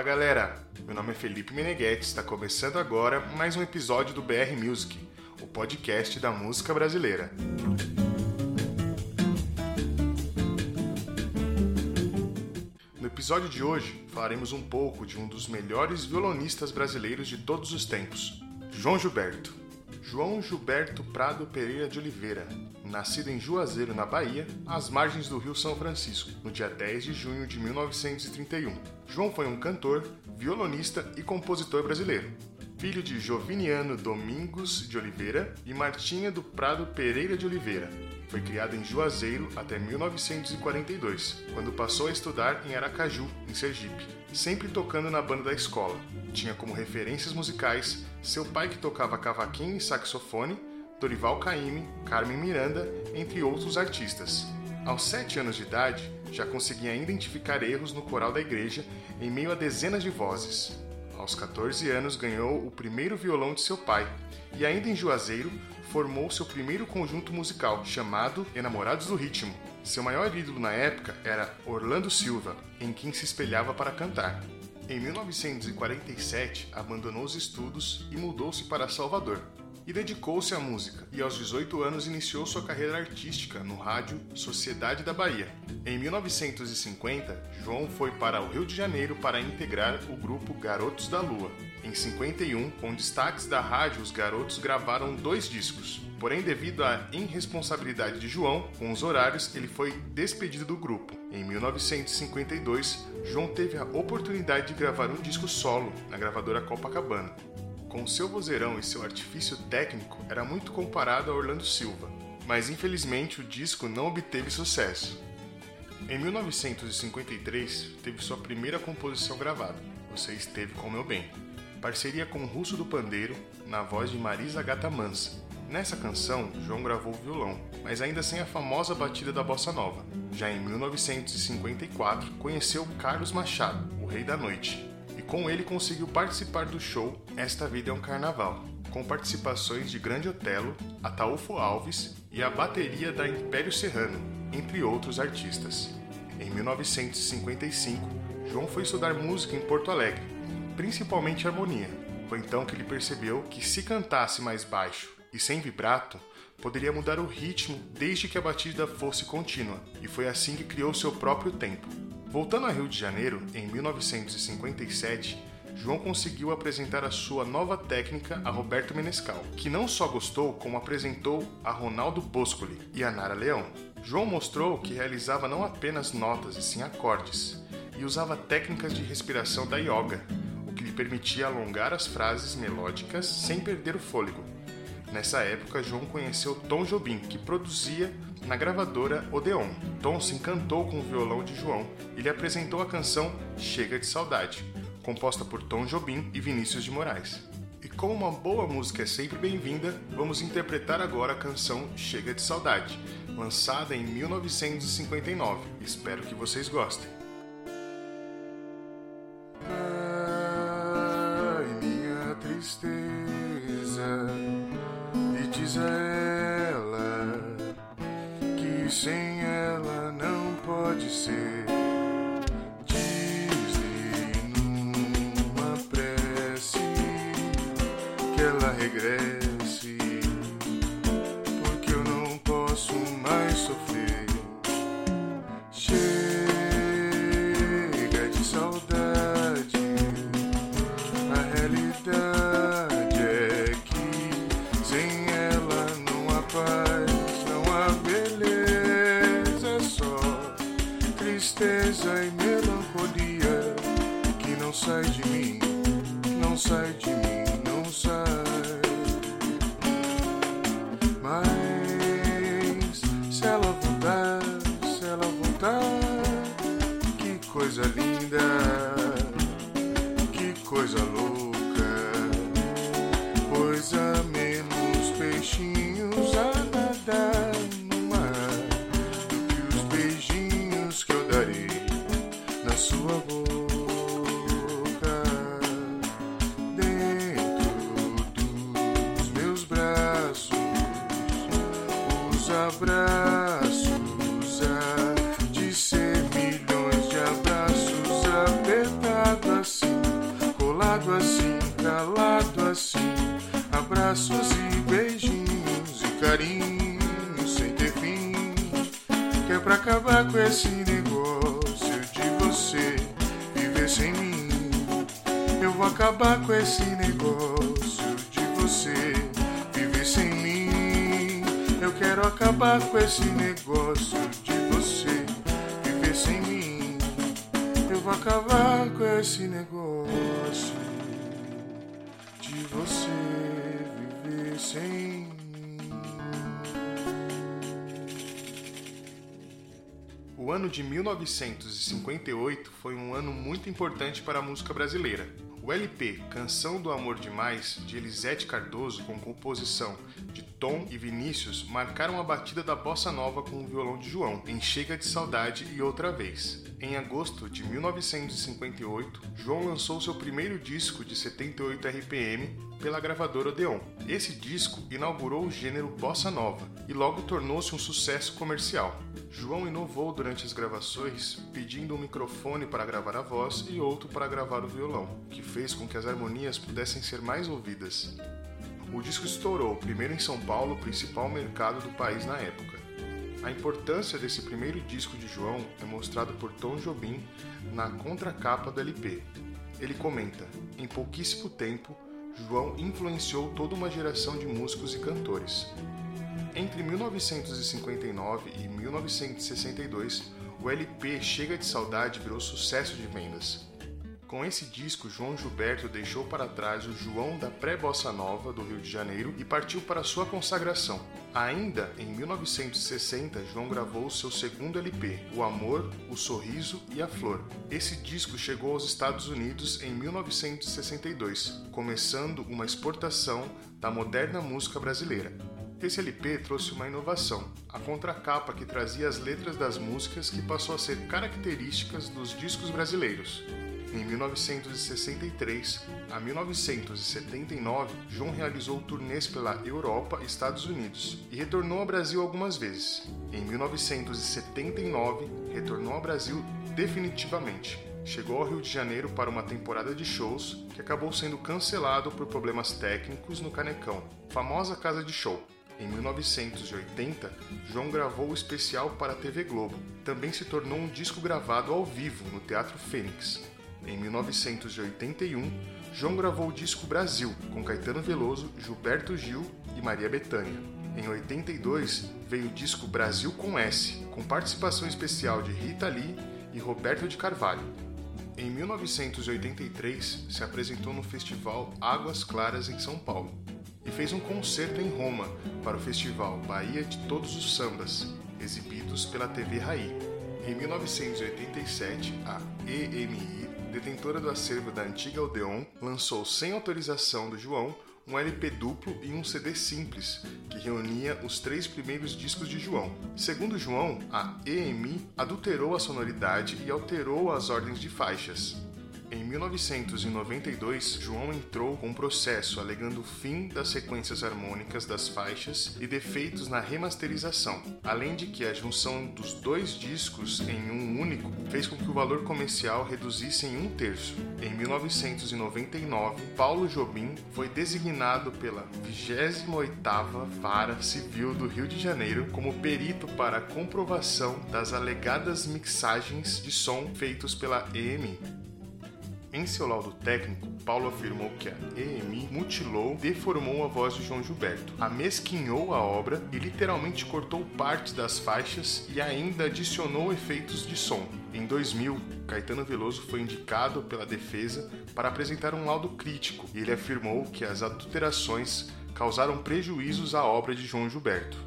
Fala galera, meu nome é Felipe Meneghetti, está começando agora mais um episódio do BR Music, o podcast da música brasileira. No episódio de hoje falaremos um pouco de um dos melhores violonistas brasileiros de todos os tempos, João Gilberto. João Gilberto Prado Pereira de Oliveira, nascido em Juazeiro, na Bahia, às margens do Rio São Francisco, no dia 10 de junho de 1931. João foi um cantor, violonista e compositor brasileiro. Filho de Joviniano Domingos de Oliveira e Martinha do Prado Pereira de Oliveira. Foi criado em Juazeiro até 1942, quando passou a estudar em Aracaju, em Sergipe, sempre tocando na banda da escola. Tinha como referências musicais seu pai que tocava cavaquinho e saxofone, Dorival Caymmi, Carmen Miranda, entre outros artistas. Aos sete anos de idade, já conseguia identificar erros no coral da igreja em meio a dezenas de vozes. Aos 14 anos, ganhou o primeiro violão de seu pai e, ainda em Juazeiro, formou seu primeiro conjunto musical, chamado Enamorados do Ritmo. Seu maior ídolo na época era Orlando Silva, em quem se espelhava para cantar. Em 1947, abandonou os estudos e mudou-se para Salvador. E dedicou-se à música, e aos 18 anos iniciou sua carreira artística no rádio Sociedade da Bahia. Em 1950, João foi para o Rio de Janeiro para integrar o grupo Garotos da Lua. Em 51, com destaques da rádio, os garotos gravaram dois discos. Porém, devido à irresponsabilidade de João com os horários, ele foi despedido do grupo. Em 1952, João teve a oportunidade de gravar um disco solo na gravadora Copacabana. Com seu vozeirão e seu artifício técnico, era muito comparado a Orlando Silva, mas infelizmente o disco não obteve sucesso. Em 1953, teve sua primeira composição gravada, Você Esteve com Meu Bem, parceria com Russo do Pandeiro, na voz de Marisa Gata Mansa, Nessa canção, João gravou o violão, mas ainda sem a famosa batida da bossa nova. Já em 1954, conheceu Carlos Machado, o Rei da Noite, com ele conseguiu participar do show Esta Vida é um Carnaval, com participações de Grande Otelo, Ataúfo Alves e a bateria da Império Serrano, entre outros artistas. Em 1955, João foi estudar música em Porto Alegre, principalmente harmonia. Foi então que ele percebeu que se cantasse mais baixo e sem vibrato, poderia mudar o ritmo desde que a batida fosse contínua, e foi assim que criou seu próprio tempo. Voltando a Rio de Janeiro, em 1957, João conseguiu apresentar a sua nova técnica a Roberto Menescal, que não só gostou, como apresentou a Ronaldo Boscoli e a Nara Leão. João mostrou que realizava não apenas notas e sim acordes, e usava técnicas de respiração da yoga, o que lhe permitia alongar as frases melódicas sem perder o fôlego. Nessa época, João conheceu Tom Jobim, que produzia na gravadora Odeon. Tom se encantou com o violão de João e lhe apresentou a canção Chega de Saudade, composta por Tom Jobim e Vinícius de Moraes. E como uma boa música é sempre bem-vinda, vamos interpretar agora a canção Chega de Saudade, lançada em 1959. Espero que vocês gostem. Pode ser. Diz-lhe numa prece que ela regresse, tristeza e melancolia que não sai de mim, não sai de mim, não sai. Mas se ela voltar, se ela voltar, que coisa linda, que coisa louca, os abraços de ser milhões de abraços apertados assim. calado assim, calado assim. Abraços e beijinhos e carinhos sem ter fim. Que é pra acabar com esse negócio de você viver sem mim. Eu vou acabar com esse negócio acabar com esse negócio de você viver sem mim. Eu vou acabar com esse negócio de você viver sem mim. O ano de 1958 foi um ano muito importante para a música brasileira. O LP Canção do Amor Demais, de Elisete Cardoso, com composição de Tom e Vinícius, marcaram a batida da bossa nova com o violão de João, em Chega de Saudade e Outra Vez. Em agosto de 1958, João lançou seu primeiro disco de 78 RPM pela gravadora Odeon. Esse disco inaugurou o gênero bossa nova e logo tornou-se um sucesso comercial. João inovou durante as gravações, pedindo um microfone para gravar a voz e outro para gravar o violão, que fez com que as harmonias pudessem ser mais ouvidas. O disco estourou, primeiro em São Paulo, principal mercado do país na época. A importância desse primeiro disco de João é mostrado por Tom Jobim na contracapa do LP. Ele comenta: Em pouquíssimo tempo, João influenciou toda uma geração de músicos e cantores. Entre 1959 e 1962, o LP Chega de Saudade virou sucesso de vendas. Com esse disco, João Gilberto deixou para trás o João da pré-bossa nova do Rio de Janeiro e partiu para sua consagração. Ainda em 1960, João gravou seu segundo LP, O Amor, o Sorriso e a Flor. Esse disco chegou aos Estados Unidos em 1962, começando uma exportação da moderna música brasileira. Esse LP trouxe uma inovação, a contracapa que trazia as letras das músicas que passou a ser características dos discos brasileiros. Em 1963 a 1979, João realizou turnês pela Europa e Estados Unidos e retornou ao Brasil algumas vezes. Em 1979, retornou ao Brasil definitivamente. Chegou ao Rio de Janeiro para uma temporada de shows que acabou sendo cancelado por problemas técnicos no Canecão, famosa casa de show. Em 1980, João gravou o especial para a TV Globo. Também se tornou um disco gravado ao vivo no Teatro Fênix. Em 1981, João gravou o disco Brasil com Caetano Veloso, Gilberto Gil e Maria Bethânia. Em 82, veio o disco Brasil com S, com participação especial de Rita Lee e Roberto de Carvalho. Em 1983, se apresentou no festival Águas Claras em São Paulo fez um concerto em Roma para o festival Bahia de Todos os Sambas, exibidos pela TV Raí. Em 1987, a EMI detentora do acervo da antiga Odeon, lançou sem autorização do João um LP duplo e um CD simples, que reunia os três primeiros discos de João. Segundo João, a EMI adulterou a sonoridade e alterou as ordens de faixas. Em 1992, João entrou com um processo alegando o fim das sequências harmônicas das faixas e defeitos na remasterização, além de que a junção dos dois discos em um único fez com que o valor comercial reduzisse em um terço. Em 1999, Paulo Jobim foi designado pela 28ª Vara Civil do Rio de Janeiro como perito para a comprovação das alegadas mixagens de som feitos pela EMI. Em seu laudo técnico, Paulo afirmou que a EMI mutilou, deformou a voz de João Gilberto, amesquinhou a obra e literalmente cortou partes das faixas e ainda adicionou efeitos de som. Em 2000, Caetano Veloso foi indicado pela defesa para apresentar um laudo crítico e ele afirmou que as adulterações causaram prejuízos à obra de João Gilberto.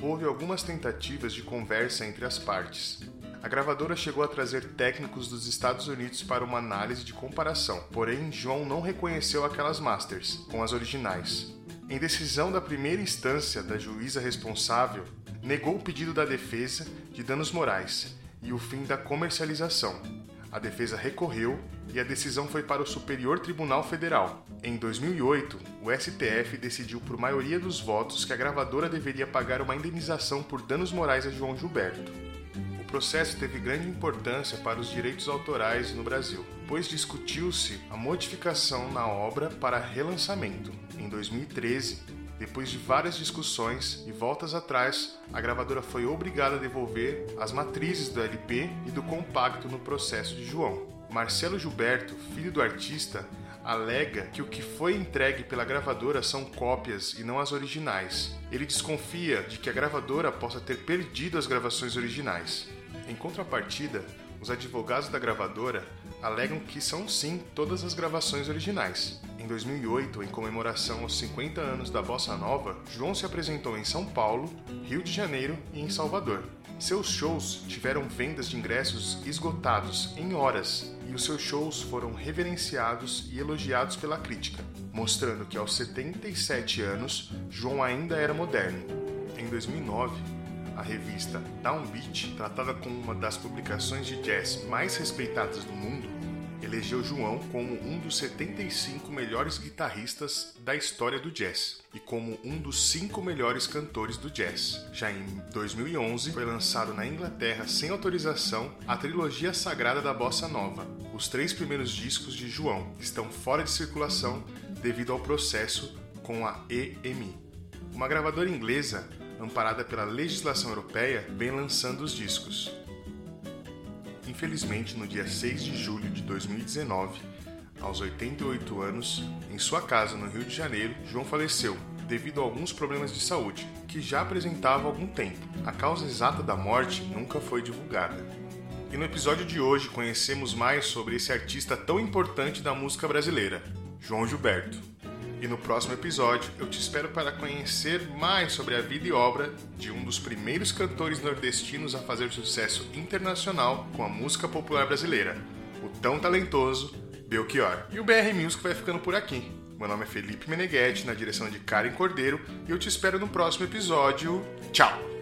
Houve algumas tentativas de conversa entre as partes, a gravadora chegou a trazer técnicos dos Estados Unidos para uma análise de comparação, porém João não reconheceu aquelas masters com as originais. Em decisão da primeira instância da juíza responsável, negou o pedido da defesa de danos morais e o fim da comercialização. A defesa recorreu e a decisão foi para o Superior Tribunal Federal. Em 2008, o STF decidiu por maioria dos votos que a gravadora deveria pagar uma indenização por danos morais a João Gilberto processo teve grande importância para os direitos autorais no Brasil. Depois discutiu-se a modificação na obra para relançamento. Em 2013, depois de várias discussões e voltas atrás, a gravadora foi obrigada a devolver as matrizes do LP e do compacto no processo de João. Marcelo Gilberto, filho do artista, alega que o que foi entregue pela gravadora são cópias e não as originais. Ele desconfia de que a gravadora possa ter perdido as gravações originais. Em contrapartida, os advogados da gravadora alegam que são sim todas as gravações originais. Em 2008, em comemoração aos 50 anos da Bossa Nova, João se apresentou em São Paulo, Rio de Janeiro e em Salvador. Seus shows tiveram vendas de ingressos esgotados em horas e os seus shows foram reverenciados e elogiados pela crítica, mostrando que aos 77 anos João ainda era moderno. Em 2009, a revista Downbeat, tratada como uma das publicações de jazz mais respeitadas do mundo, elegeu João como um dos 75 melhores guitarristas da história do jazz e como um dos cinco melhores cantores do jazz. Já em 2011, foi lançado na Inglaterra, sem autorização, a trilogia sagrada da bossa nova. Os três primeiros discos de João estão fora de circulação devido ao processo com a EMI. Uma gravadora inglesa, amparada pela legislação europeia, vem lançando os discos. Infelizmente, no dia 6 de julho de 2019, aos 88 anos, em sua casa no Rio de Janeiro, João faleceu devido a alguns problemas de saúde, que já apresentava há algum tempo. A causa exata da morte nunca foi divulgada. E no episódio de hoje conhecemos mais sobre esse artista tão importante da música brasileira, João Gilberto. E no próximo episódio eu te espero para conhecer mais sobre a vida e obra de um dos primeiros cantores nordestinos a fazer sucesso internacional com a música popular brasileira, o tão talentoso Belchior. E o BR Music vai ficando por aqui. Meu nome é Felipe Meneghetti, na direção de Karen Cordeiro, e eu te espero no próximo episódio. Tchau!